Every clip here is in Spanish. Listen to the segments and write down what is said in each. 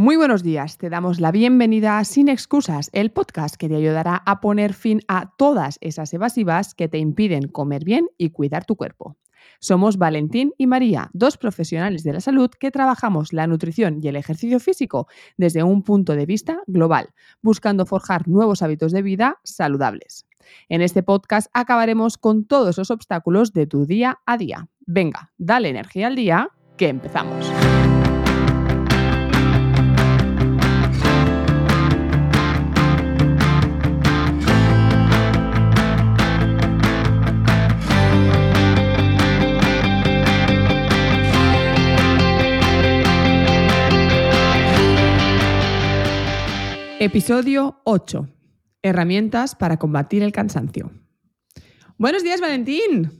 Muy buenos días, te damos la bienvenida a Sin Excusas, el podcast que te ayudará a poner fin a todas esas evasivas que te impiden comer bien y cuidar tu cuerpo. Somos Valentín y María, dos profesionales de la salud que trabajamos la nutrición y el ejercicio físico desde un punto de vista global, buscando forjar nuevos hábitos de vida saludables. En este podcast acabaremos con todos los obstáculos de tu día a día. Venga, dale energía al día, que empezamos. Episodio 8. Herramientas para combatir el cansancio. Buenos días, Valentín.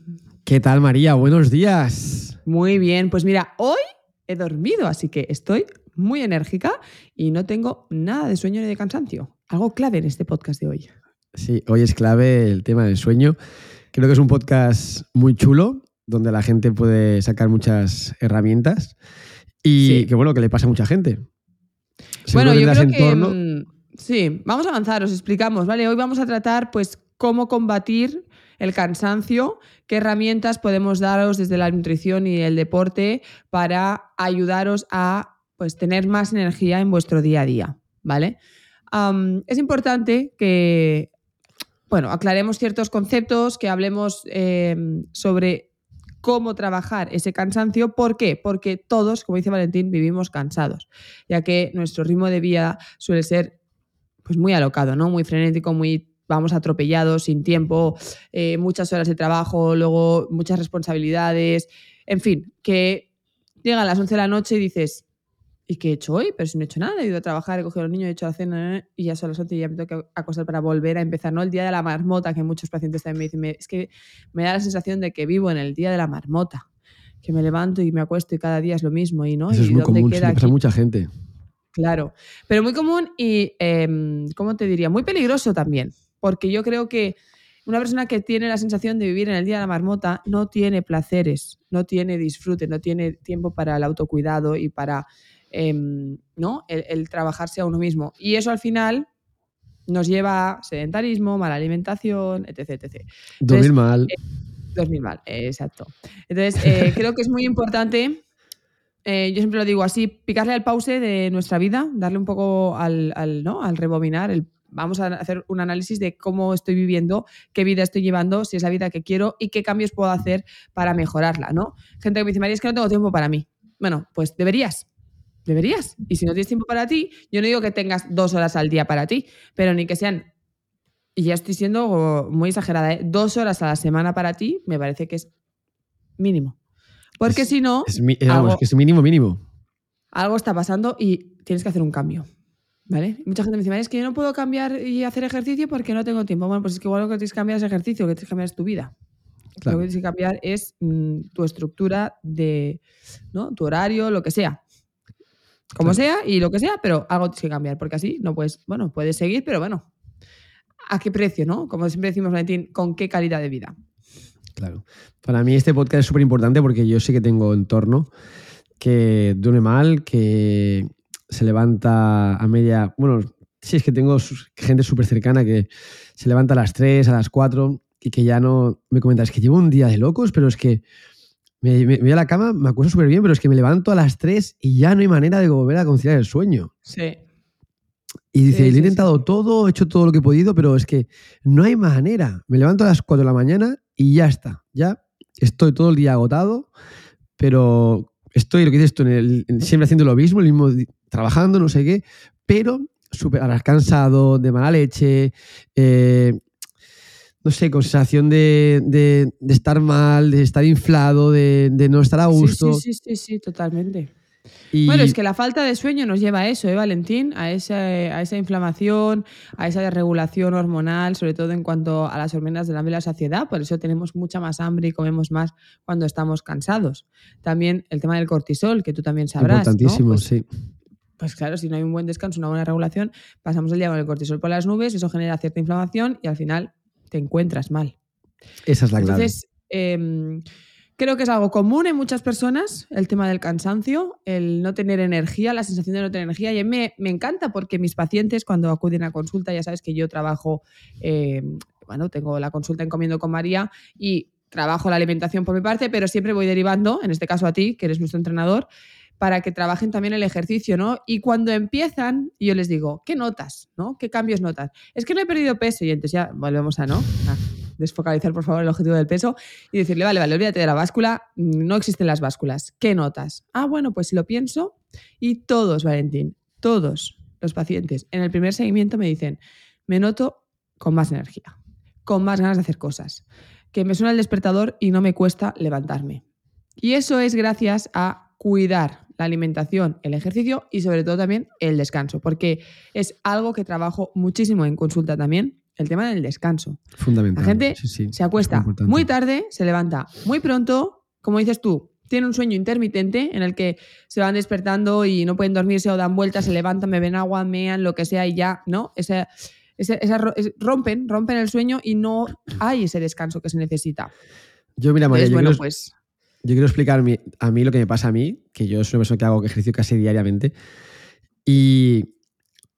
¿Qué tal, María? Buenos días. Muy bien, pues mira, hoy he dormido, así que estoy muy enérgica y no tengo nada de sueño ni de cansancio. Algo clave en este podcast de hoy. Sí, hoy es clave el tema del sueño. Creo que es un podcast muy chulo, donde la gente puede sacar muchas herramientas y Sí. que bueno, que le pasa a mucha gente. Bueno, yo creo que entorno- mm, sí, vamos a avanzar, os explicamos, ¿vale? Hoy vamos a tratar pues cómo combatir el cansancio, qué herramientas podemos daros desde la nutrición y el deporte para ayudaros a pues tener más energía en vuestro día a día, ¿vale? Es importante que bueno, aclaremos ciertos conceptos, que hablemos eh, sobre cómo trabajar ese cansancio. ¿Por qué? Porque todos, como dice Valentín, vivimos cansados, ya que nuestro ritmo de vida suele ser pues, muy alocado, ¿no? Muy frenético, muy vamos atropellados, sin tiempo, eh, muchas horas de trabajo, luego muchas responsabilidades, en fin, que llegan las 11 de la noche y dices, ¿y qué he hecho hoy? Pero si no he hecho nada, he ido a trabajar, he cogido a los niños, he hecho la cena y ya son las 11 y ya me tengo que acostar para volver a empezar, ¿no? El día de la marmota, que muchos pacientes también me dicen, "Me- es que me da la sensación de que vivo en el día de la marmota, que me levanto y me acuesto y cada día es lo mismo y no. Eso es ¿Y muy dónde común, queda pasa a mucha gente. Claro, pero muy común y, em, ¿cómo te diría? Muy peligroso también, porque yo creo que una persona que tiene la sensación de vivir en el día de la marmota no tiene placeres, no tiene disfrute, no tiene tiempo para el autocuidado y para em, ¿no? el, el trabajarse a uno mismo. Y eso al final nos lleva a sedentarismo, mala alimentación, etc. etc. Dormir mal. Dormir mal, eh, exacto. Entonces, eh, creo que es muy importante, eh, yo siempre lo digo así, picarle al pause de nuestra vida, darle un poco al, al, ¿no? al rebobinar, el, vamos a hacer un análisis de cómo estoy viviendo, qué vida estoy llevando, si es la vida que quiero y qué cambios puedo hacer para mejorarla, ¿no? Gente que me dice, María, es que no tengo tiempo para mí. Bueno, pues deberías. Deberías. Y si no tienes tiempo para ti, yo no digo que tengas dos horas al día para ti, pero ni que sean y ya estoy siendo muy exagerada, ¿eh? dos horas a la semana para ti me parece que es mínimo. Porque Es- si no, Es, eh, vamos, algo- que es mínimo, mínimo. algo está pasando y tienes que hacer un cambio. ¿Vale? Mucha gente me dice, "María, es que yo no puedo cambiar y hacer ejercicio porque no tengo tiempo. Bueno, pues es que igual lo que tienes que cambiar es ejercicio, lo que tienes que cambiar es tu vida. Claro. Lo que tienes que cambiar es mm, tu estructura de, ¿no? Tu horario, lo que sea. Como sea y lo que sea, pero algo tienes que cambiar, porque así no puedes, bueno, puedes seguir, pero bueno, ¿a qué precio, no? Como siempre decimos, Valentín, ¿con qué calidad de vida? Claro. Para mí este podcast es súper importante porque yo sí que tengo entorno que duerme mal, que se levanta a media... Bueno, sí, es que tengo gente súper cercana que se levanta a las 3, a las 4 y que ya no... Me comenta, es que llevo un día de locos, pero es que me, me- me voy a la cama, me acuesto súper bien, pero es que me levanto a las 3 y ya no hay manera de volver a conciliar el sueño. Sí. Y dice, Sí, "Le he intentado sí. todo, he hecho todo lo que he podido, pero es que no hay manera. Me levanto a las 4 de la mañana y ya está. Ya estoy todo el día agotado, pero estoy, lo que dices tú, en el- en- siempre haciendo lo mismo, el mismo, trabajando, no sé qué, pero súper cansado, de mala leche, eh, no sé, con sensación de, de- de estar mal, de estar inflado, de, de no estar a gusto. Sí, sí, sí, sí, totalmente. Y Bueno, es que la falta de sueño nos lleva a eso, ¿eh, Valentín? A esa, a esa inflamación, a esa desregulación hormonal, sobre todo en cuanto a las hormonas del hambre y la saciedad. Por eso tenemos mucha más hambre y comemos más cuando estamos cansados. También el tema del cortisol, que tú también sabrás. ¿no? importantísimo, Pues, sí. pues claro, si no hay un buen descanso, una buena regulación, pasamos el día con el cortisol por las nubes, eso genera cierta inflamación y al final te encuentras mal. Esa es la clave. Entonces, em, Creo que es algo común en muchas personas, el tema del cansancio, el no tener energía, la sensación de no tener energía. Y a mí me, me encanta porque mis pacientes cuando acuden a consulta, ya sabes que yo trabajo, eh, bueno, tengo la consulta en Comiendo con María y trabajo la alimentación por mi parte, pero siempre voy derivando, en este caso a ti, que eres nuestro entrenador, para que trabajen también el ejercicio, ¿no? Y cuando empiezan, yo les digo, ¿qué notas? ¿No? ¿Qué cambios notas? Es que no he perdido peso y entonces ya volvemos a, ¿no? A desfocalizar, por favor, el objetivo del peso y decirle, vale, vale, olvídate de la báscula, no existen las básculas. ¿Qué notas? Ah, bueno, pues si lo pienso y todos, Valentín, todos los pacientes en el primer seguimiento me dicen, me noto con más energía, con más ganas de hacer cosas, que me suena el despertador y no me cuesta levantarme. Y eso es gracias a cuidar la alimentación, el ejercicio y sobre todo también el descanso, porque es algo que trabajo muchísimo en consulta también, el tema del descanso. Fundamental. La gente Sí, sí, se acuesta es muy tarde, se levanta muy pronto, como dices tú, tiene un sueño intermitente en el que se van despertando y no pueden dormirse o dan vueltas, se levantan, beben agua, mean, lo que sea y ya, ¿no? Ese, ese- esa ro- es- rompen, rompen el sueño y no hay ese descanso que se necesita. Yo, mira, María, Entonces, yo, bueno, pues yo quiero explicar a mí lo que me pasa a mí, que yo soy una persona que hago ejercicio casi diariamente. Y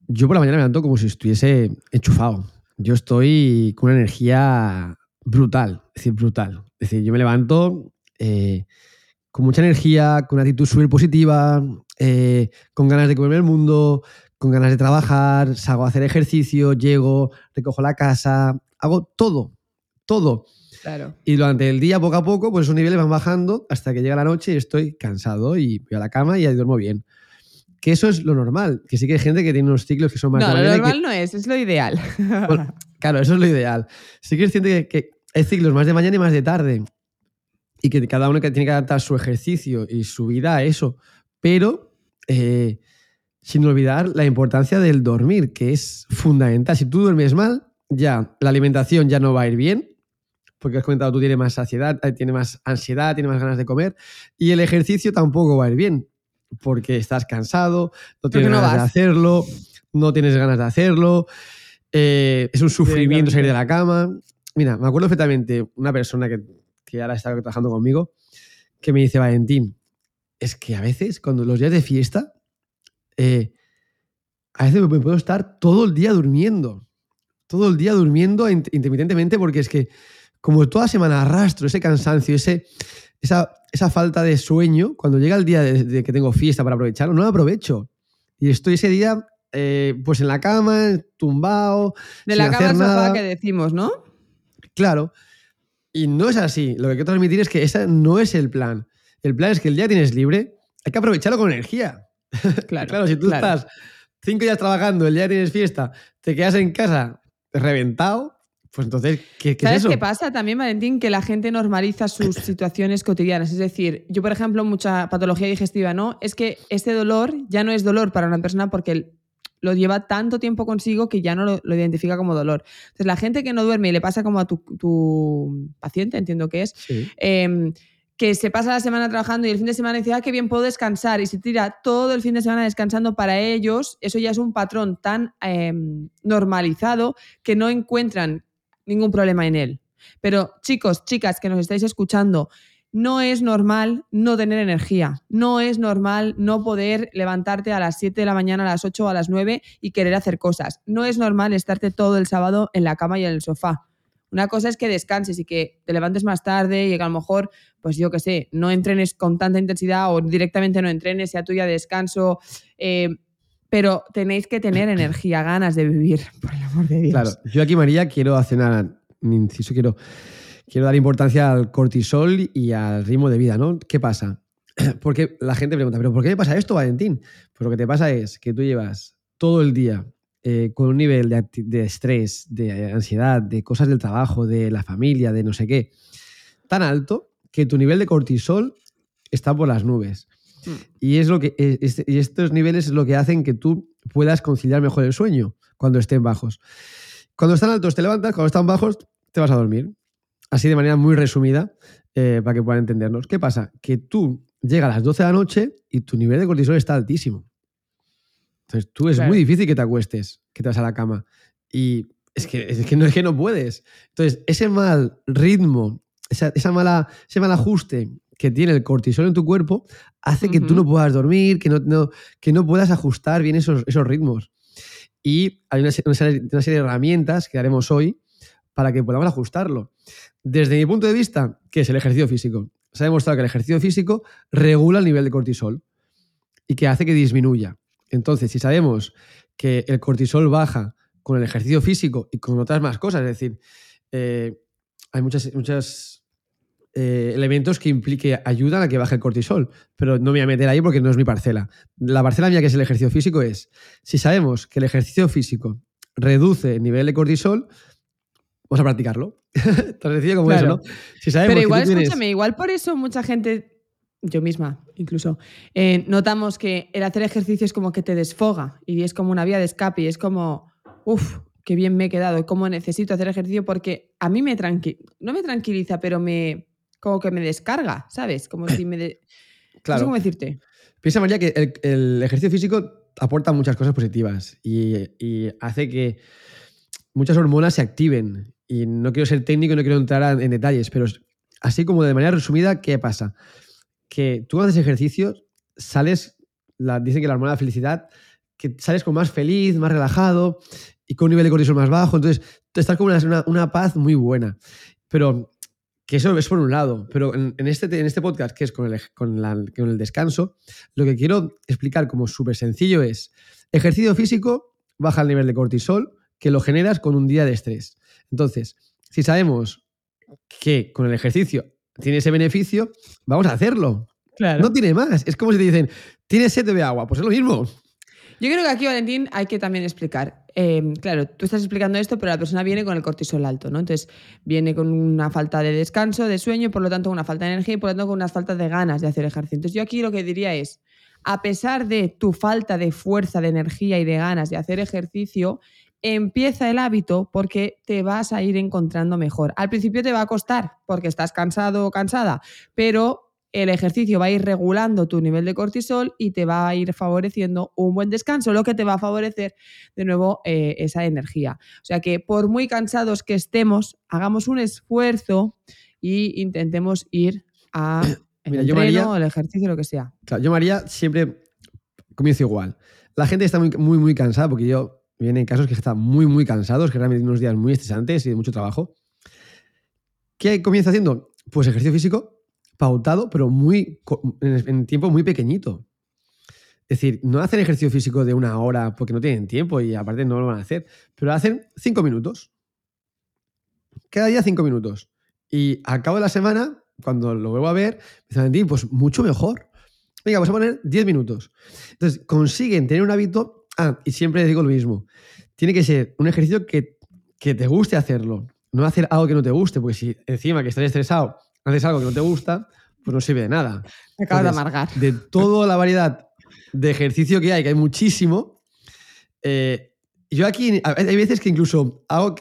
yo por la mañana me levanto como si estuviese enchufado. Yo estoy con una energía brutal, es decir, brutal. Es decir, yo me levanto eh, con mucha energía, con una actitud súper positiva, eh, con ganas de comerme el mundo, con ganas de trabajar, salgo a hacer ejercicio, llego, recojo la casa, hago todo, todo. Claro. Y durante el día, poco a poco, pues esos niveles van bajando hasta que llega la noche y estoy cansado y voy a la cama y ahí duermo bien. Que eso es lo normal. Que sí que hay gente que tiene unos ciclos que son más No, lo y que- normal no es, es lo ideal. Bueno, claro, eso es lo ideal. Sí que es cierto que, que hay ciclos más de mañana y más de tarde. Y que cada uno que tiene que adaptar su ejercicio y su vida a eso. Pero eh, sin olvidar la importancia del dormir, que es fundamental. Si tú duermes mal, ya la alimentación ya no va a ir bien. Porque has comentado, tú tienes más saciedad, eh, tienes más ansiedad, tienes más ganas de comer. Y el ejercicio tampoco va a ir bien. Porque estás cansado, no tienes no ganas de vas. hacerlo, no tienes ganas de hacerlo. eh, es un sufrimiento salir de la cama. Mira, me acuerdo perfectamente una persona que, que ahora está trabajando conmigo que me dice, Valentín, es que a veces cuando los días de fiesta, eh, a veces me puedo estar todo el día durmiendo. Todo el día durmiendo int- intermitentemente porque es que como toda semana arrastro ese cansancio, ese, esa, esa falta de sueño, cuando llega el día de, de que tengo fiesta para aprovecharlo, no lo aprovecho. Y estoy ese día eh, pues en la cama, tumbado, De sin la cama hacer nada. que decimos, ¿no? Claro. Y no es así. Lo que quiero transmitir es que ese no es el plan. El plan es que el día que tienes libre, hay que aprovecharlo con energía. Claro. Claro, si tú claro. estás cinco días trabajando, el día que tienes fiesta, te quedas en casa reventado, pues entonces, ¿qué, qué es ¿Sabes eso? qué pasa también, Valentín? Que la gente normaliza sus situaciones cotidianas. Es decir, yo, por ejemplo, mucha patología digestiva, ¿no? Es que este dolor ya no es dolor para una persona porque lo lleva tanto tiempo consigo que ya no lo, lo identifica como dolor. Entonces, la gente que no duerme y le pasa como a tu, tu paciente, entiendo que es, Sí. eh, que se pasa la semana trabajando y el fin de semana dice, ah, qué bien puedo descansar, y se tira todo el fin de semana descansando para ellos, eso ya es un patrón tan eh, normalizado que no encuentran ningún problema en él. Pero chicos, chicas que nos estáis escuchando, no es normal no tener energía, no es normal no poder levantarte a las 7 de la mañana, a las 8 o a las 9 y querer hacer cosas. No es normal estarte todo el sábado en la cama y en el sofá. Una cosa es que descanses y que te levantes más tarde y que a lo mejor, pues yo qué sé, no entrenes con tanta intensidad o directamente no entrenes, sea tuya descanso. eh, pero tenéis que tener energía, ganas de vivir, por el amor de Dios. Claro, yo aquí, María, quiero hacer un inciso, quiero, quiero dar importancia al cortisol y al ritmo de vida, ¿no? ¿Qué pasa? Porque la gente pregunta, ¿pero por qué me pasa esto, Valentín? Pues lo que te pasa es que tú llevas todo el día eh, con un nivel de, de estrés, de ansiedad, de cosas del trabajo, de la familia, de no sé qué, tan alto que tu nivel de cortisol está por las nubes. Mm. Y, es lo que, es- y estos niveles es lo que hacen que tú puedas conciliar mejor el sueño cuando estén bajos. Cuando están altos te levantas, cuando están bajos te vas a dormir. Así de manera muy resumida, eh, para que puedan entendernos. ¿Qué pasa? Que tú llegas a las 12 de la noche y tu nivel de cortisol está altísimo. Entonces tú es Claro. muy difícil que te acuestes, que te vas a la cama. Y es que, es que, no, es que no puedes. Entonces, ese mal ritmo esa, esa mala, ese mal ajuste que tiene el cortisol en tu cuerpo hace que tú no puedas dormir, que no, no- que no puedas ajustar bien esos, esos ritmos. Y hay una, se- una serie, una serie de herramientas que haremos hoy para que podamos ajustarlo. Desde mi punto de vista, ¿qué es el ejercicio físico? Se ha demostrado que el ejercicio físico regula el nivel de cortisol y que hace que disminuya. Entonces, si sabemos que el cortisol baja con el ejercicio físico y con otras más cosas, es decir, eh, hay muchas, muchas eh, elementos que implique, ayudan a que baje el cortisol, pero no me voy a meter ahí porque no es mi parcela. La parcela mía que es el ejercicio físico es, si sabemos que el ejercicio físico reduce el nivel de cortisol, vamos a practicarlo. Tan sencillo como Claro. eso, ¿no? Si sabemos Pero que igual, tienes- escúchame, igual por eso mucha gente, yo misma incluso, eh, notamos que el hacer ejercicio es como que te desfoga y es como una vía de escape y es como, uff, qué bien me he quedado y cómo necesito hacer ejercicio porque a mí me tranquiliza, no me tranquiliza, pero me, como que me descarga, ¿sabes? Como si me... de- No sé Claro. cómo decirte. Piensa, María, que el, el ejercicio físico aporta muchas cosas positivas y, y hace que muchas hormonas se activen. Y no quiero ser técnico y no quiero entrar en detalles, pero así como de manera resumida, ¿qué pasa? Que tú haces ejercicio, sales, la, dicen que la hormona de felicidad, que sales como más feliz, más relajado y con un nivel de cortisol más bajo. Entonces, estás como en una, una paz muy buena. Pero que eso es por un lado, pero en, en este, en este podcast, que es con el, con, la- con el descanso, lo que quiero explicar como súper sencillo es, ejercicio físico baja el nivel de cortisol que lo generas con un día de estrés. Entonces, si sabemos que con el ejercicio tiene ese beneficio, vamos a hacerlo. Claro. No tiene más. Es como si te dicen, tienes sed de agua, pues es lo mismo. Yo creo que aquí, Valentín, hay que también explicar. Eh, claro, tú estás explicando esto, pero la persona viene con el cortisol alto, ¿no? Entonces, viene con una falta de descanso, de sueño, por lo tanto, una falta de energía y por lo tanto, con una falta de ganas de hacer ejercicio. Entonces, yo aquí lo que diría es, a pesar de tu falta de fuerza, de energía y de ganas de hacer ejercicio, empieza el hábito porque te vas a ir encontrando mejor. Al principio te va a costar porque estás cansado o cansada, pero el ejercicio va a ir regulando tu nivel de cortisol y te va a ir favoreciendo un buen descanso, lo que te va a favorecer de nuevo eh, esa energía. O sea que por muy cansados que estemos, hagamos un esfuerzo y intentemos ir a el Mira, yo, entreno, María- el ejercicio, lo que sea. Claro, yo, María, siempre comienzo igual. La gente está muy, muy, muy cansada, porque yo vienen casos que están muy, muy cansados, que realmente tienen unos días muy estresantes y de mucho trabajo. ¿Qué comienzo haciendo? Pues ejercicio físico pautado, pero muy, en, tiempo muy pequeñito. Es decir, no hacen ejercicio físico de una hora porque no tienen tiempo y aparte no lo van a hacer, pero hacen cinco minutos. Cada día cinco minutos. Y al cabo de la semana, cuando lo vuelvo a ver, me dice Valentín, pues mucho mejor. Venga, vamos a poner 10 minutos. Entonces, consiguen tener un hábito. Ah, y siempre digo lo mismo. Tiene que ser un ejercicio que, que te guste hacerlo. No hacer algo que no te guste, porque si encima que estás estresado haces algo que no te gusta, pues no sirve de nada. Me acabas de amargar. De toda la variedad de ejercicio que hay, que hay muchísimo, eh, yo aquí hay veces que incluso hago,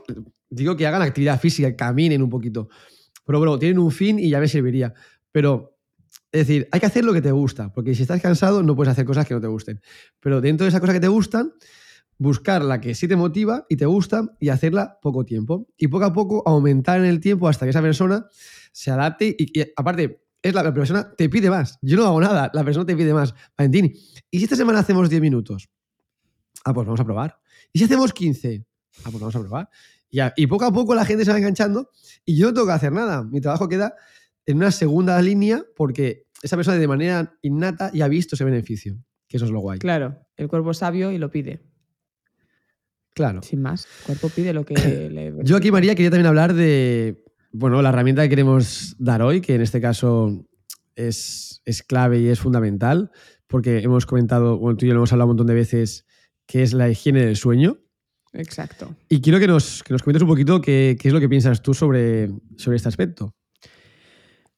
digo que hagan actividad física, caminen un poquito. Pero bueno, tienen un fin y ya me serviría. Pero, es decir, hay que hacer lo que te gusta, porque si estás cansado no puedes hacer cosas que no te gusten. Pero dentro de esa cosa que te gustan, buscar la que sí te motiva y te gusta y hacerla poco tiempo. Y poco a poco aumentar en el tiempo hasta que esa persona se adapte y, aparte, es la, la persona te pide más. Yo no hago nada, la persona te pide más. Valentín, ¿y si esta semana hacemos 10 minutos? Ah, pues vamos a probar. ¿Y si hacemos 15? Ah, pues vamos a probar. Y, y poco a poco la gente se va enganchando y yo no tengo que hacer nada. Mi trabajo queda en una segunda línea porque esa persona de manera innata ya ha visto ese beneficio. Que eso es lo guay. Claro, el cuerpo es sabio y lo pide. Claro. Sin más, el cuerpo pide lo que le. Yo aquí, María, quería también hablar de, bueno, la herramienta que queremos dar hoy, que en este caso es, es clave y es fundamental, porque hemos comentado, bueno, tú y yo lo hemos hablado un montón de veces, que es la higiene del sueño. Exacto. Y quiero que nos, que nos comentes un poquito qué, qué es lo que piensas tú sobre, sobre este aspecto.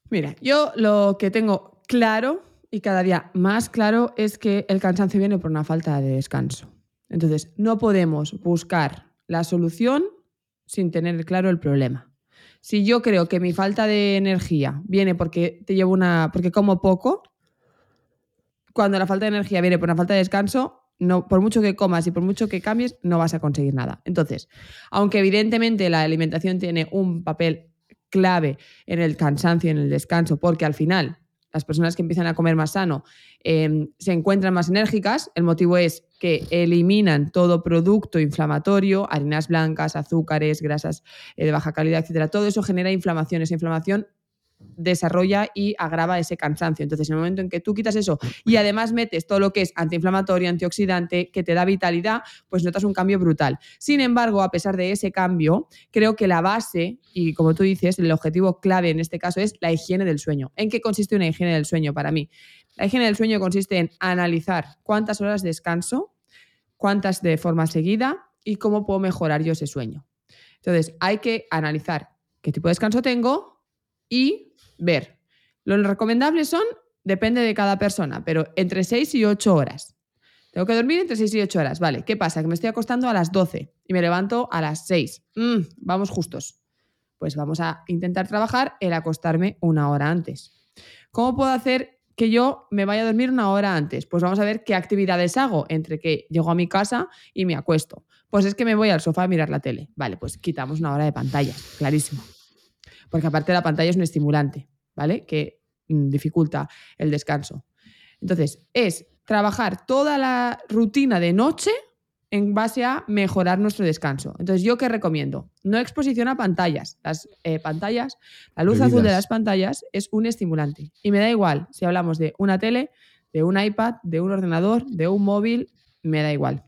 Mira, yo lo que tengo claro y cada día más claro es que el cansancio viene por una falta de descanso. Entonces, no podemos buscar la solución sin tener claro el problema. Si yo creo que mi falta de energía viene porque te llevo una porque como poco, cuando la falta de energía viene por una falta de descanso, no, por mucho que comas y por mucho que cambies, no vas a conseguir nada. Entonces, aunque evidentemente la alimentación tiene un papel clave en el cansancio y en el descanso, porque al final las personas que empiezan a comer más sano em, se encuentran más enérgicas. El motivo es que eliminan todo producto inflamatorio, harinas blancas, azúcares, grasas eh, de baja calidad, etcétera. Todo eso genera inflamación. Esa inflamación desarrolla y agrava ese cansancio. Entonces, en el momento en que tú quitas eso y además metes todo lo que es antiinflamatorio, antioxidante, que te da vitalidad, pues notas un cambio brutal. Sin embargo, a pesar de ese cambio, creo que la base, y como tú dices, el objetivo clave en este caso es la higiene del sueño. ¿En qué consiste una higiene del sueño para mí? La higiene del sueño consiste en analizar cuántas horas descanso, cuántas de forma seguida y cómo puedo mejorar yo ese sueño. Entonces, hay que analizar qué tipo de descanso tengo y ver. Los recomendables son, depende de cada persona, pero entre 6 y 8 horas. Tengo que dormir entre 6 y 8 horas. Vale, ¿qué pasa? Que me estoy acostando a las 12 y me levanto a las 6. Mm, vamos justos. Pues vamos a intentar trabajar el acostarme una hora antes. ¿Cómo puedo hacer que yo me vaya a dormir una hora antes? Pues vamos a ver qué actividades hago entre que llego a mi casa y me acuesto. Pues es que me voy al sofá a mirar la tele. Vale, pues quitamos una hora de pantalla, clarísimo. Porque aparte la pantalla es un estimulante. ¿vale? Que mm, dificulta el descanso. Entonces, es trabajar toda la rutina de noche en base a mejorar nuestro descanso. Entonces, ¿yo qué recomiendo? No exposición a pantallas. Las eh, pantallas, la luz azul de las pantallas es un estimulante. Y me da igual si hablamos de una tele, de un iPad, de un ordenador, de un móvil, me da igual.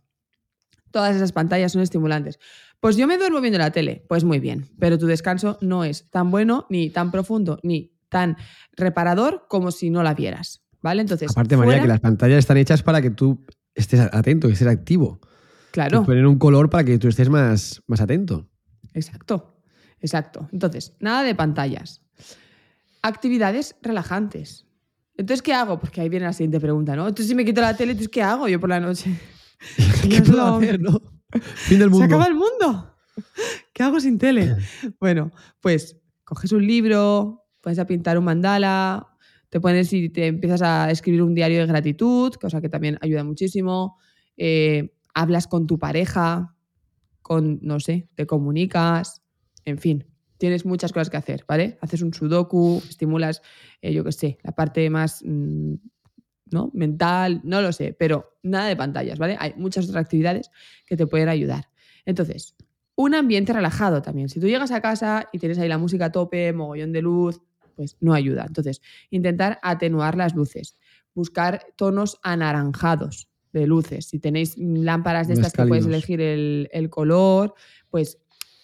Todas esas pantallas son estimulantes. Pues yo me duermo viendo la tele. Pues muy bien, pero tu descanso no es tan bueno, ni tan profundo, ni tan reparador como si no la vieras. ¿Vale? Entonces. Aparte, María, que las pantallas están hechas para que tú estés atento, que estés activo. Claro. poner un color para que tú estés más, más atento. Exacto, exacto. Entonces, nada de pantallas. Actividades relajantes. Entonces, ¿qué hago? Porque ahí viene la siguiente pregunta, ¿no? Entonces, si me quito la tele, ¿qué hago yo por la noche? ¿Qué puedo hacer, no? Fin del mundo. ¿Se acaba el mundo? ¿Qué hago sin tele? Bueno, pues coges un libro, puedes a pintar un mandala, te pones y te empiezas a escribir un diario de gratitud, cosa que también ayuda muchísimo. Eh, hablas con tu pareja, con, no sé, te comunicas, en fin, tienes muchas cosas que hacer, ¿vale? Haces un sudoku, estimulas, eh, yo qué sé, la parte más mm, ¿no? mental, no lo sé, pero nada de pantallas, ¿vale? Hay muchas otras actividades que te pueden ayudar. Entonces, un ambiente relajado también. Si tú llegas a casa y tienes ahí la música a tope, mogollón de luz, pues no ayuda. Entonces, intentar atenuar las luces, buscar tonos anaranjados de luces. Si tenéis lámparas de estas que puedes elegir el, color, pues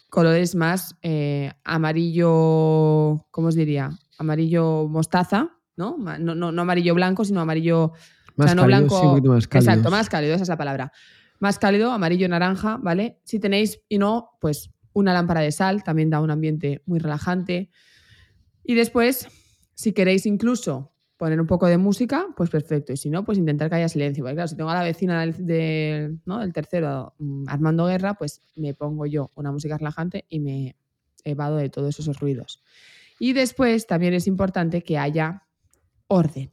colores más eh, amarillo, ¿cómo os diría? Amarillo mostaza, ¿no? No, no, amarillo blanco, sino amarillo... Más no blanco. Exacto, más cálido, esa es la palabra. Más cálido, amarillo, naranja, ¿vale? Si tenéis, y no, pues una lámpara de sal también da un ambiente muy relajante. Y después, si queréis incluso poner un poco de música, pues perfecto. Y si no, pues intentar que haya silencio. Porque claro, si tengo a la vecina del, tercero, mm, Armando Guerra, pues me pongo yo una música relajante y me evado de todos esos ruidos. Y después también es importante que haya orden.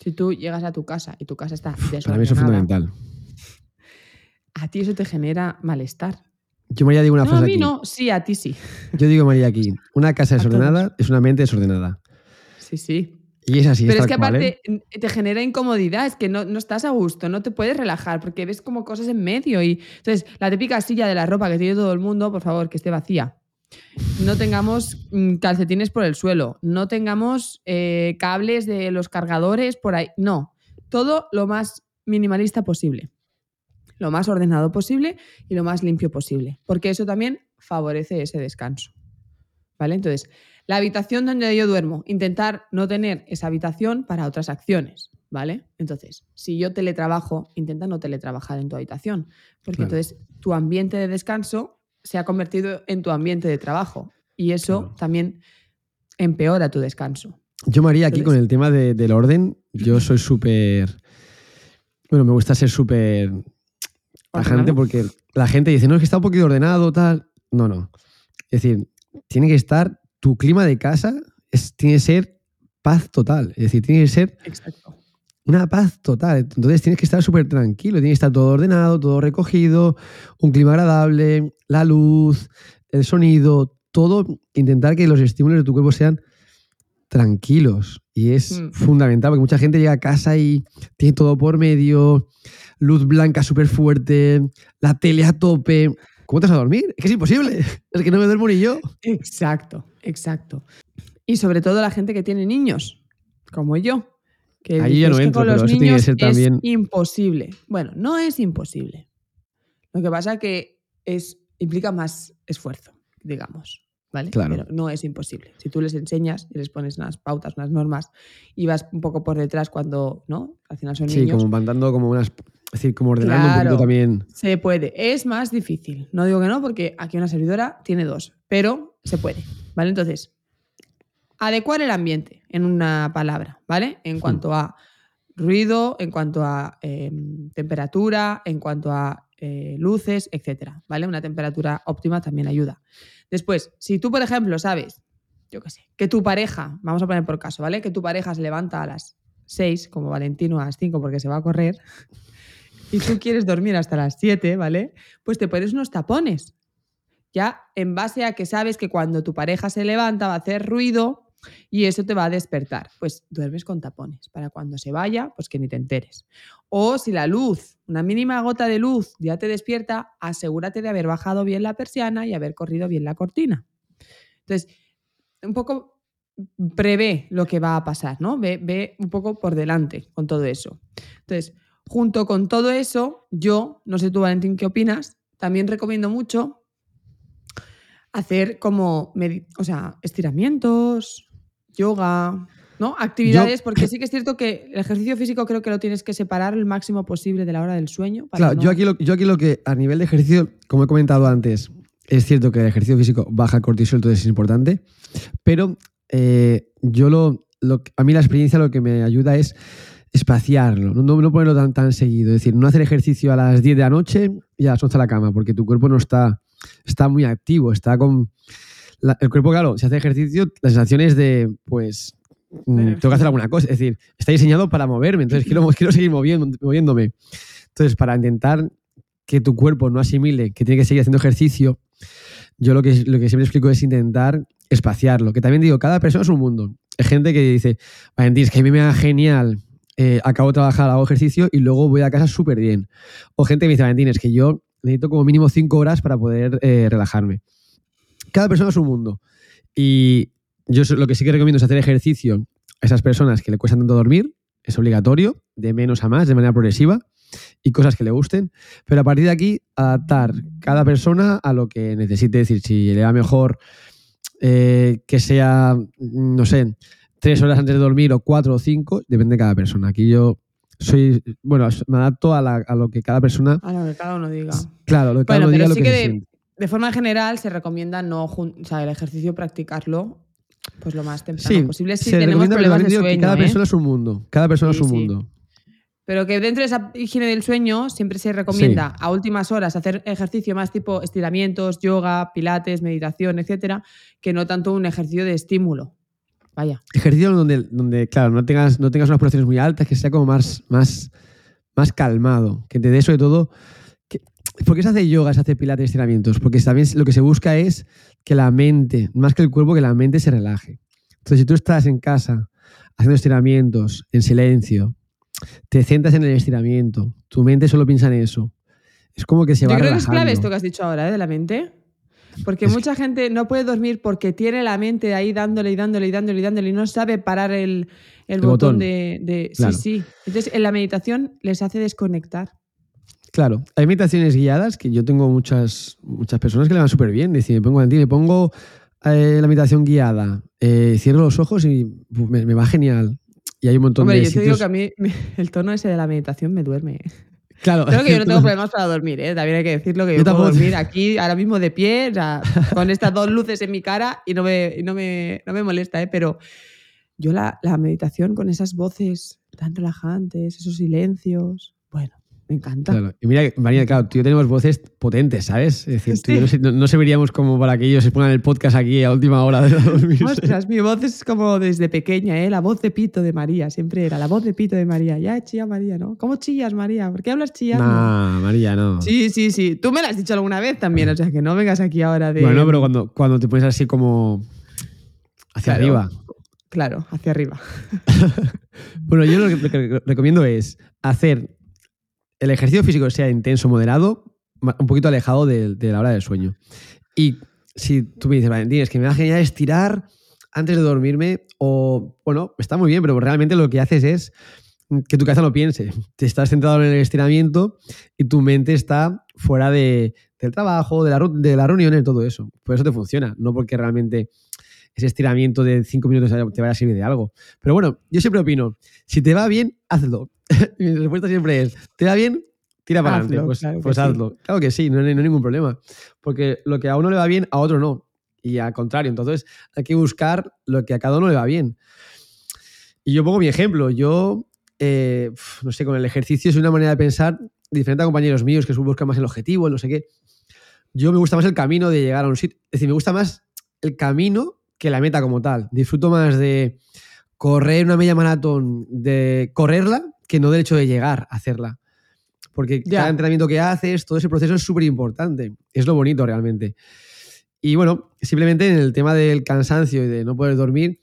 Si tú llegas a tu casa y tu casa está desordenada... Para mí eso es fundamental. A ti eso te genera malestar. Yo, María, digo una no, frase. A mí no, sí, a ti sí. Yo digo, María, aquí: una casa desordenada es una mente desordenada. Sí, sí. Y es así. Pero es, que aparte ¿eh? te genera incomodidad, es que no, no, estás a gusto, no te puedes relajar porque ves como cosas en medio. y Entonces, la típica silla de la ropa que tiene todo el mundo, por favor, que esté vacía. No tengamos mm, calcetines por el suelo, no tengamos eh, cables de los cargadores por ahí. No, todo lo más minimalista posible lo más ordenado posible y lo más limpio posible, porque eso también favorece ese descanso. ¿Vale? Entonces, la habitación donde yo duermo, intentar no tener esa habitación para otras acciones, ¿vale? Entonces, si yo teletrabajo, intenta no teletrabajar en tu habitación, porque entonces tu ambiente de descanso se ha convertido en tu ambiente de trabajo y eso también empeora tu descanso. Yo, María, aquí con el tema del orden, yo soy súper... Bueno, me gusta ser súper la gente, porque la gente dice, no, es que está un poquito ordenado, tal. No, no. Es decir, tiene que estar, tu clima de casa es, tiene que ser paz total. Es decir, tiene que ser una paz total. Entonces tienes que estar súper tranquilo, tiene que estar todo ordenado, todo recogido, un clima agradable, la luz, el sonido, todo intentar que los estímulos de tu cuerpo sean tranquilos. Y es Mm. fundamental, porque mucha gente llega a casa y tiene todo por medio, luz blanca súper fuerte, la tele a tope. ¿Cómo te vas a dormir? Es que es imposible. Es que no me duermo ni yo. Exacto, exacto. Y sobre todo la gente que tiene niños, como yo. Que dices no entro, con los pero eso tiene que niños ser también- es imposible. Bueno, no es imposible. Lo que pasa que es, implica más esfuerzo, digamos. ¿Vale? Claro. Pero no es imposible. Si tú les enseñas y les pones unas pautas, unas normas, y vas un poco por detrás cuando, ¿no? Al final son Sí, niños. como mandando como unas. Es decir, como ordenando un Claro. poquito también. Se puede. Es más difícil. No digo que no, porque aquí una servidora tiene dos, pero se puede. ¿Vale? Entonces, adecuar el ambiente en una palabra, ¿vale? En cuanto a ruido, en cuanto a eh, temperatura, en cuanto a eh, luces, etcétera, ¿vale? Una temperatura óptima también ayuda. Después, si tú, por ejemplo, sabes, yo qué sé, que tu pareja, vamos a poner por caso, ¿vale? Que tu pareja se levanta a las 6, como Valentino a las 5 porque se va a correr, y tú quieres dormir hasta las 7, ¿vale? Pues te pones unos tapones. Ya en base a que sabes que cuando tu pareja se levanta va a hacer ruido y eso te va a despertar. Pues duermes con tapones para cuando se vaya, pues que ni te enteres. O si la luz, una mínima gota de luz ya te despierta, asegúrate de haber bajado bien la persiana y haber corrido bien la cortina. Entonces, un poco prevé lo que va a pasar, ¿no? Ve, ve un poco por delante con todo eso. Entonces, junto con todo eso, yo, no sé tú, Valentín, ¿qué opinas? También recomiendo mucho hacer como, o sea, estiramientos, yoga, ¿no? Actividades, porque sí que es cierto que el ejercicio físico creo que lo tienes que separar el máximo posible de la hora del sueño. para Claro, no- yo, aquí lo, yo aquí lo que a nivel de ejercicio, como he comentado antes, es cierto que el ejercicio físico baja el cortisol, entonces es importante, pero eh, yo lo, lo- a mí la experiencia lo que me ayuda es espaciarlo, no, ponerlo tan, tan seguido, es decir, no hacer ejercicio a las 10 de la noche y a las 11 a la cama, porque tu cuerpo no está, está muy activo, está con... la- el cuerpo, claro, si hace ejercicio, la sensación es de, pues, mm, tengo que hacer alguna cosa, es decir, está diseñado para moverme, entonces quiero, quiero seguir moviendo, moviéndome. Entonces, para intentar que tu cuerpo no asimile que tiene que seguir haciendo ejercicio, yo lo que, lo que siempre explico es intentar espaciarlo. Que también digo, cada persona es un mundo. Hay gente que dice, Valentín, es que a mí me da genial, eh, acabo de trabajar, hago ejercicio y luego voy a casa súper bien. O gente que me dice, Valentín, es que yo necesito como mínimo cinco horas para poder eh, relajarme. Cada persona es un mundo. Y yo lo que sí que recomiendo es hacer ejercicio a esas personas que le cuestan tanto dormir, es obligatorio, de menos a más, de manera progresiva, y cosas que le gusten. Pero a partir de aquí, adaptar cada persona a lo que necesite. Es decir, si le da mejor eh, que sea, no sé, tres horas antes de dormir o cuatro o cinco, depende de cada persona. Aquí yo soy, bueno, me adapto a, la- a lo que cada persona, A lo que cada uno diga. claro, lo que cada Bueno, uno diga lo que, de. De forma general se recomienda no jun- o sea, el ejercicio practicarlo pues lo más temprano Sí, posible si tenemos problemas de sueño. cada ¿eh? persona es un mundo. Cada persona Sí, es un sí. mundo. Pero que dentro de esa higiene del sueño siempre se recomienda a últimas horas hacer ejercicio más tipo estiramientos, yoga, pilates, meditación, etcétera, que no tanto un ejercicio de estímulo. Vaya. Ejercicio donde, donde claro, no tengas, no tengas unas pulsaciones muy altas, que sea como más, más, más calmado, que te dé sobre todo... Que, ¿Por qué se hace yoga, se hace pilates, estiramientos? Porque también lo que se busca es que la mente, más que el cuerpo, que la mente se relaje. Entonces, si tú estás en casa haciendo estiramientos en silencio, te centras en el estiramiento, tu mente solo piensa en eso. Es como que se Yo va creo que es clave relajando. esto que has dicho ahora, ¿eh? de la mente. Porque Es mucha gente no puede dormir porque tiene la mente ahí dándole y dándole y dándole y dándole y no sabe parar el, el El botón, botón. de... de- Claro. Sí, sí. Entonces, en la meditación les hace desconectar. Claro, hay meditaciones guiadas que yo tengo muchas, muchas personas que le van súper bien. Me pongo en ti, me pongo eh, la meditación guiada, eh, cierro los ojos y uf, me, me va genial. Y hay un montón Hombre, de yo te digo que a mí me- el tono ese de la meditación me duerme. Claro, Claro que yo no tengo problemas para dormir, ¿eh? también hay que decirlo que yo, Yo puedo dormir aquí ahora mismo de pie, o sea, con estas dos luces en mi cara y no me, y no me, no me molesta, ¿eh? pero yo la, la meditación con esas voces tan relajantes, esos silencios, Me encanta. Claro. Y mira, María, claro, tú y yo tenemos voces potentes, ¿sabes? Es decir, tú y yo no, se- no- no se veríamos como para que ellos se pongan el podcast aquí a última hora de dormirse. Ostras, mi voz es como desde pequeña, ¿eh? La voz de pito de María, siempre era la voz de pito de María. Ya chilla María, ¿no? ¿Cómo chillas, María? ¿Por qué hablas chillando? Nah, María, no. Sí, sí, sí. Tú me lo has dicho alguna vez también, o sea que no vengas aquí ahora de. Bueno, pero cuando, cuando te pones así como hacia Claro. arriba. Claro, hacia arriba. Bueno, yo lo que recomiendo es hacer el ejercicio físico sea intenso, moderado, un poquito alejado de, la hora del sueño. Y si tú me dices, Valentín, es que me da genial estirar antes de dormirme, o bueno, está muy bien, pero realmente lo que haces es que tu cabeza no piense. Te estás centrado en el estiramiento y tu mente está fuera de- del trabajo, de la, de las reuniones, todo eso. Por eso te funciona, no porque realmente ese estiramiento de cinco minutos te vaya a servir de algo. Pero bueno, yo siempre opino, si te va bien, hazlo. Mi respuesta siempre es, ¿te va bien? Tira para adelante. Pues, claro pues sí. hazlo. Claro que sí, no no hay ningún problema. Porque lo que a uno le va bien, a otro no. Y al contrario, entonces hay que buscar lo que a cada uno le va bien. Y yo pongo mi ejemplo. Yo, eh, no sé, con el ejercicio es una manera de pensar diferente a compañeros míos que buscan más el objetivo, el no sé qué. Yo me gusta más el camino de llegar a un sitio. Es decir, me gusta más el camino que la meta como tal. Disfruto más de correr una media maratón, de correrla, que no del hecho de llegar a hacerla. Porque Ya. cada entrenamiento que haces, todo ese proceso es súper importante. Es lo bonito realmente. Y bueno, simplemente en el tema del cansancio y de no poder dormir,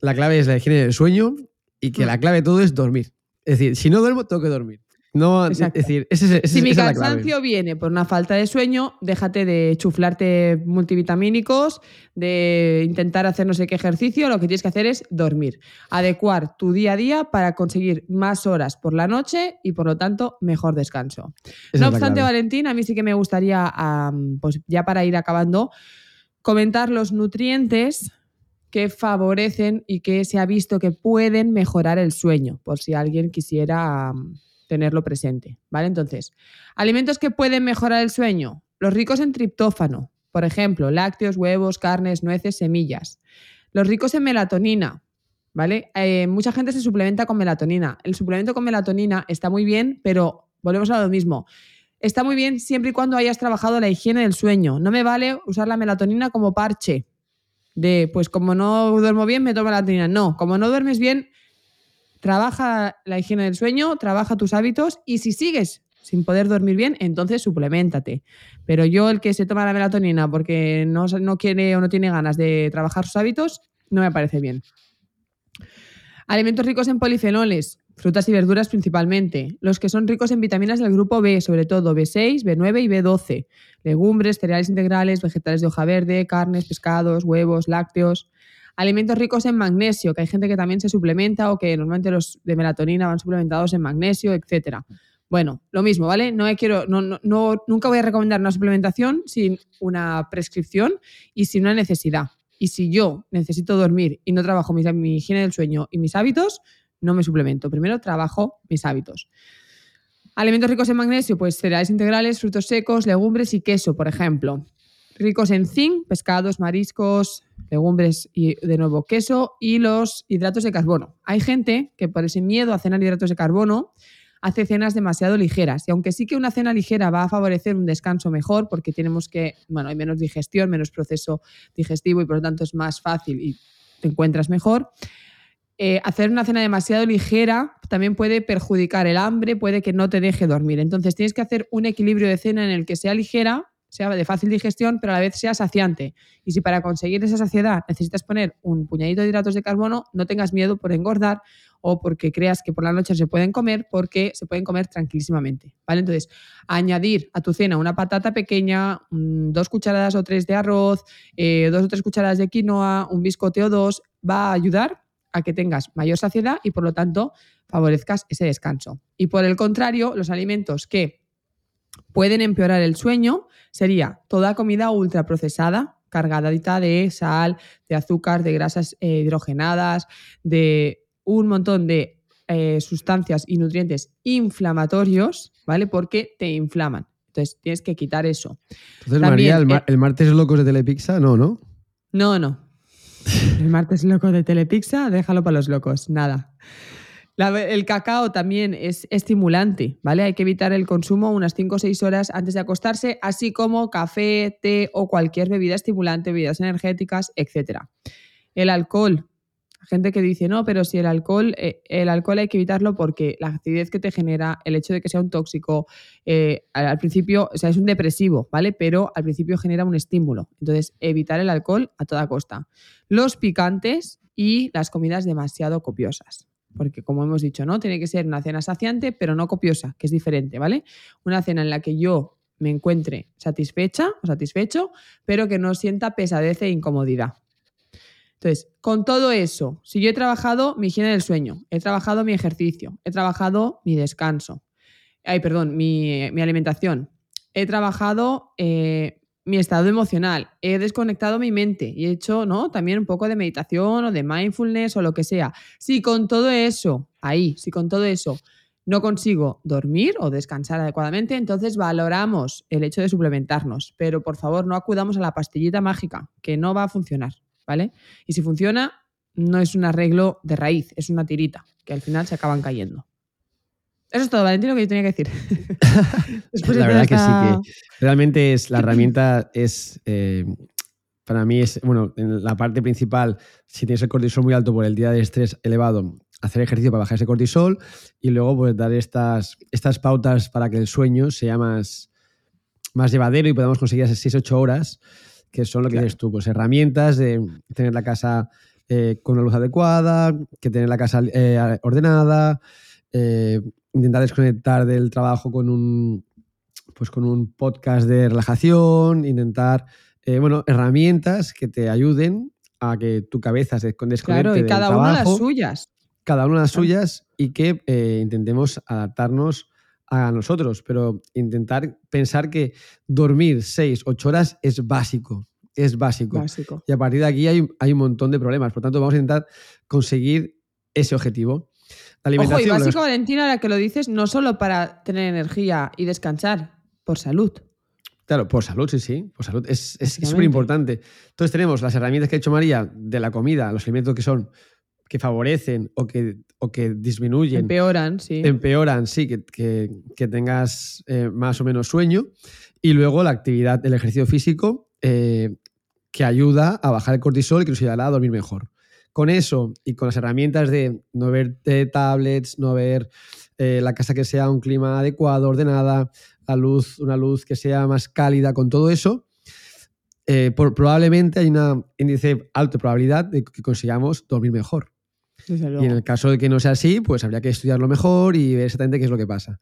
la clave es la higiene del sueño y que Mm. la clave de todo es dormir. Es decir, si no duermo, tengo que dormir. No, es decir, ese, ese- Si mi cansancio viene por una falta de sueño, déjate de chuflarte multivitamínicos, de intentar hacer no sé qué ejercicio, lo que tienes que hacer es dormir. Adecuar tu día a día para conseguir más horas por la noche y por lo tanto mejor descanso. Esa no obstante. Valentín, a mí sí que me gustaría, pues ya para ir acabando, comentar los nutrientes que favorecen y que se ha visto que pueden mejorar el sueño, por si alguien quisiera tenerlo presente. ¿Vale? Entonces, alimentos que pueden mejorar el sueño, los ricos en triptófano, por ejemplo, lácteos, huevos, carnes, nueces, semillas. Los ricos en melatonina, ¿vale? Eh, mucha gente se suplementa con melatonina. El suplemento con melatonina está muy bien, pero volvemos a lo mismo. Está muy bien siempre y cuando hayas trabajado la higiene del sueño. No me vale usar la melatonina como parche. De, pues como no duermo bien, me tomo melatonina. No, como no duermes bien, trabaja la higiene del sueño, trabaja tus hábitos y si sigues sin poder dormir bien, entonces suplementate. Pero yo, el que se toma la melatonina porque no, no quiere o no tiene ganas de trabajar sus hábitos, no me parece bien. Alimentos ricos en polifenoles, frutas y verduras principalmente. Los que son ricos en vitaminas del grupo B, sobre todo B6, B9 y B12. Legumbres, cereales integrales, vegetales de hoja verde, carnes, pescados, huevos, lácteos. Alimentos ricos en magnesio, que hay gente que también se suplementa o que normalmente los de melatonina van suplementados en magnesio, etcétera. Bueno, lo mismo, ¿vale? No quiero, no, no- nunca voy a recomendar una suplementación sin una prescripción y sin una necesidad. Y si yo necesito dormir y no trabajo mi, mi higiene del sueño y mis hábitos, no me suplemento. Primero trabajo mis hábitos. Alimentos ricos en magnesio, pues cereales integrales, frutos secos, legumbres y queso, por ejemplo. Ricos en zinc, pescados, mariscos, legumbres y de nuevo queso y los hidratos de carbono. Hay gente que por ese miedo a cenar hidratos de carbono hace cenas demasiado ligeras. Y aunque sí que una cena ligera va a favorecer un descanso mejor, porque tenemos que, bueno, hay menos digestión, menos proceso digestivo y por lo tanto es más fácil y te encuentras mejor. eh, hacer una cena demasiado ligera también puede perjudicar el hambre, puede que no te deje dormir. Entonces tienes que hacer un equilibrio de cena en el que sea ligera, sea de fácil digestión, pero a la vez sea saciante. Y si para conseguir esa saciedad necesitas poner un puñadito de hidratos de carbono, no tengas miedo por engordar o porque creas que por la noche se pueden comer, porque se pueden comer tranquilísimamente. ¿vale? Entonces, añadir a tu cena una patata pequeña, mm, dos cucharadas o tres de arroz, eh, dos o tres cucharadas de quinoa, un biscote o dos, va a ayudar a que tengas mayor saciedad y por lo tanto favorezcas ese descanso. Y por el contrario, los alimentos que pueden empeorar el sueño sería toda comida ultraprocesada, cargadita de sal, de azúcar, de grasas eh, hidrogenadas, de un montón de eh, sustancias y nutrientes inflamatorios, ¿vale? Porque te inflaman. Entonces tienes que quitar eso. Entonces, También, María, el, mar- el martes locos de Telepizza, no, ¿no? No, no. El martes loco de Telepizza, déjalo para los locos, nada. El cacao también es estimulante, ¿vale? Hay que evitar el consumo unas 5 o 6 horas antes de acostarse, así como café, té o cualquier bebida estimulante, bebidas energéticas, etc. El alcohol. Gente que dice, no, pero si el alcohol, eh, el alcohol hay que evitarlo porque la acidez que te genera, el hecho de que sea un tóxico, eh, al principio, o sea, es un depresivo, ¿vale? Pero al principio genera un estímulo. Entonces, evitar el alcohol a toda costa. Los picantes y las comidas demasiado copiosas porque como hemos dicho, ¿no? Tiene que ser una cena saciante, pero no copiosa, que es diferente, ¿vale? Una cena en la que yo me encuentre satisfecha o satisfecho, pero que no sienta pesadez e incomodidad. Entonces, con todo eso, si yo he trabajado mi higiene del sueño, he trabajado mi ejercicio, he trabajado mi descanso, ay, perdón, mi, alimentación, he trabajado eh, mi estado emocional, he desconectado mi mente y he hecho, ¿no? También un poco de meditación o de mindfulness o lo que sea. Si con todo eso, ahí, si con todo eso no consigo dormir o descansar adecuadamente, entonces valoramos el hecho de suplementarnos, pero por favor no acudamos a la pastillita mágica, que no va a funcionar, ¿vale? Y si funciona, no es un arreglo de raíz, es una tirita, que al final se acaban cayendo. Eso es todo, Valentín, lo que yo tenía que decir. la verdad que sí, que realmente es la herramienta es, eh, para mí es, bueno, en la parte principal, si tienes el cortisol muy alto por el día de estrés elevado, hacer ejercicio para bajar ese cortisol y luego pues dar estas, estas pautas para que el sueño sea más, más llevadero y podamos conseguir esas 6-8 horas, que son lo que dices tú, pues herramientas de tener la casa eh, con una luz adecuada, que tener la casa eh, ordenada, intentar desconectar del trabajo con un, pues con un podcast de relajación, intentar, eh, bueno, herramientas que te ayuden a que tu cabeza se desconecte Claro, y cada una las suyas. Cada una las suyas y que eh, intentemos adaptarnos a nosotros, pero intentar pensar que dormir seis, ocho horas es básico, es básico. básico. Y a partir de aquí hay, hay un montón de problemas. Por tanto, vamos a intentar conseguir ese objetivo. Ojo, y básico, Valentina, ahora que lo dices, no solo para tener energía y descansar, por salud. Claro, por salud, sí, sí, por salud. Es súper importante. Entonces tenemos las herramientas que ha hecho María de la comida, los alimentos que son, que favorecen o que, o que disminuyen. Empeoran, sí. Empeoran, sí, que, tengas eh, más o menos sueño. Y luego la actividad, el ejercicio físico, eh, que ayuda a bajar el cortisol y que nos ayudará a dormir mejor con eso y con las herramientas de no ver tablets, no ver eh, la casa que sea un clima adecuado, ordenada, la luz, una luz que sea más cálida, con todo eso, eh, probablemente hay una índice alto de probabilidad de que consigamos dormir mejor. Y en el caso de que no sea así, pues habría que estudiarlo mejor y ver exactamente qué es lo que pasa.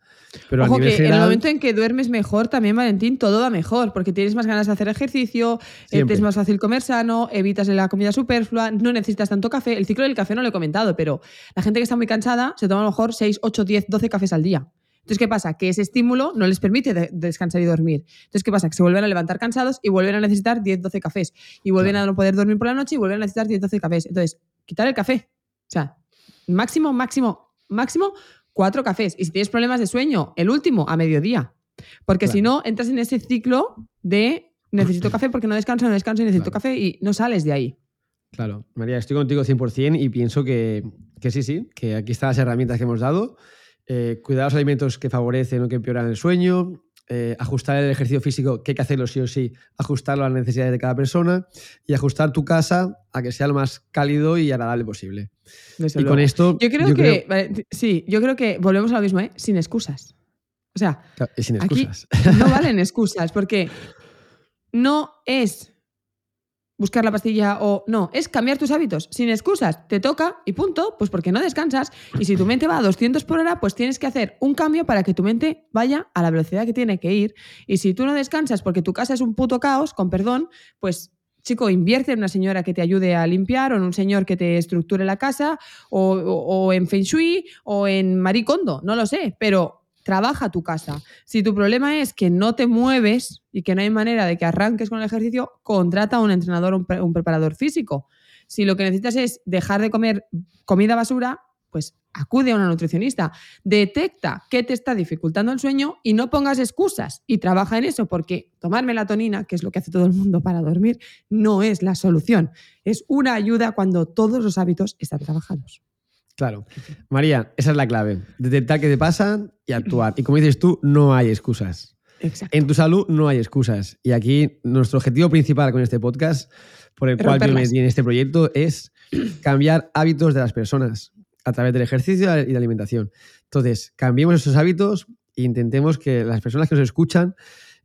Pero Ojo que en el momento en que duermes mejor, también, Valentín, todo va mejor, porque tienes más ganas de hacer ejercicio, eh, es más fácil comer sano, evitas la comida superflua, no necesitas tanto café. El ciclo del café no lo he comentado, pero la gente que está muy cansada se toma a lo mejor 6, 8, 10, 12 cafés al día. Entonces, ¿qué pasa? Que ese estímulo no les permite descansar y dormir. Entonces, ¿qué pasa? Que se vuelven a levantar cansados y vuelven a necesitar 10, 12 cafés. Y vuelven a no poder dormir por la noche y vuelven a necesitar 10, 12 cafés. Entonces, quitar el café. O sea, Máximo, máximo, máximo cuatro cafés. Y si tienes problemas de sueño, el último a mediodía. Porque si no, entras en ese ciclo de necesito café porque no descanso, no descanso y necesito café y no sales de ahí. Claro, María, estoy contigo 100% y pienso que, sí, sí, que aquí están las herramientas que hemos dado. Eh, cuidar los alimentos que favorecen o que empeoran el sueño, eh, ajustar el ejercicio físico, que hay que hacerlo sí o sí, ajustarlo a las necesidades de cada persona y ajustar tu casa a que sea lo más cálido y agradable posible. y con esto. Yo creo que. sí, yo creo que volvemos a lo mismo, ¿eh? Sin excusas. O sea, sin excusas. no valen excusas, porque no es buscar la pastilla o no, es cambiar tus hábitos sin excusas. Te toca y punto, pues porque no descansas. Y si tu mente va a 200 por hora, pues tienes que hacer un cambio para que tu mente vaya a la velocidad que tiene que ir. Y si tú no descansas porque tu casa es un puto caos, con perdón, pues chico, invierte en una señora que te ayude a limpiar o en un señor que te estructure la casa o, o en Feng Shui o en Maricondo, no lo sé, pero trabaja tu casa. Si tu problema es que no te mueves y que no hay manera de que arranques con el ejercicio, contrata a un entrenador o un, preparador físico. Si lo que necesitas es dejar de comer comida basura, pues acude a una nutricionista. Detecta qué te está dificultando el sueño y no pongas excusas y trabaja en eso, porque tomar melatonina, que es lo que hace todo el mundo para dormir, no es la solución. Es una ayuda cuando todos los hábitos están trabajados. Claro. María, esa es la clave. Detectar qué te pasan y actuar. Y como dices tú, no hay excusas. Exacto. En tu salud no hay excusas. Y aquí nuestro objetivo principal con este podcast, por el cual yo me metí en este proyecto, es cambiar hábitos de las personas a través del ejercicio y de la alimentación. Entonces, cambiemos esos hábitos e intentemos que las personas que nos escuchan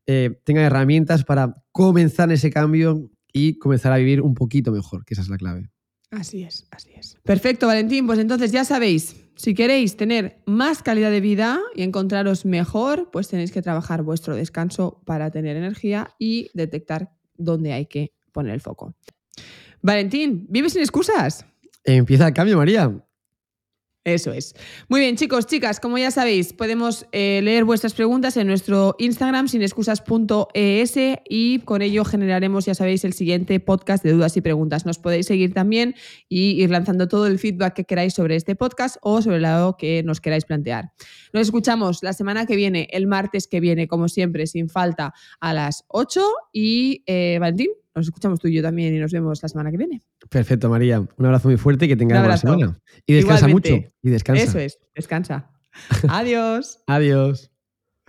eh, tengan herramientas para comenzar ese cambio y comenzar a vivir un poquito mejor, que esa es la clave. Así es, así es. Perfecto, Valentín. Pues entonces ya sabéis, si queréis tener más calidad de vida y encontraros mejor, pues tenéis que trabajar vuestro descanso para tener energía y detectar dónde hay que poner el foco. Valentín, ¿vives sin excusas? Empieza el cambio, María. Eso es. Muy bien, chicos, chicas, como ya sabéis, podemos eh, leer vuestras preguntas en nuestro Instagram sinexcusas.es y con ello generaremos, ya sabéis, el siguiente podcast de dudas y preguntas. Nos podéis seguir también y ir lanzando todo el feedback que queráis sobre este podcast o sobre lo que nos queráis plantear. Nos escuchamos la semana que viene, el martes que viene, como siempre, sin falta, a las 8 y, eh, Valentín, nos escuchamos tú y yo también y nos vemos la semana que viene. Perfecto, María. Un abrazo muy fuerte y que tengas buena semana. Y descansa Igualmente. mucho. Y descansa. Eso es, descansa. Adiós. Adiós.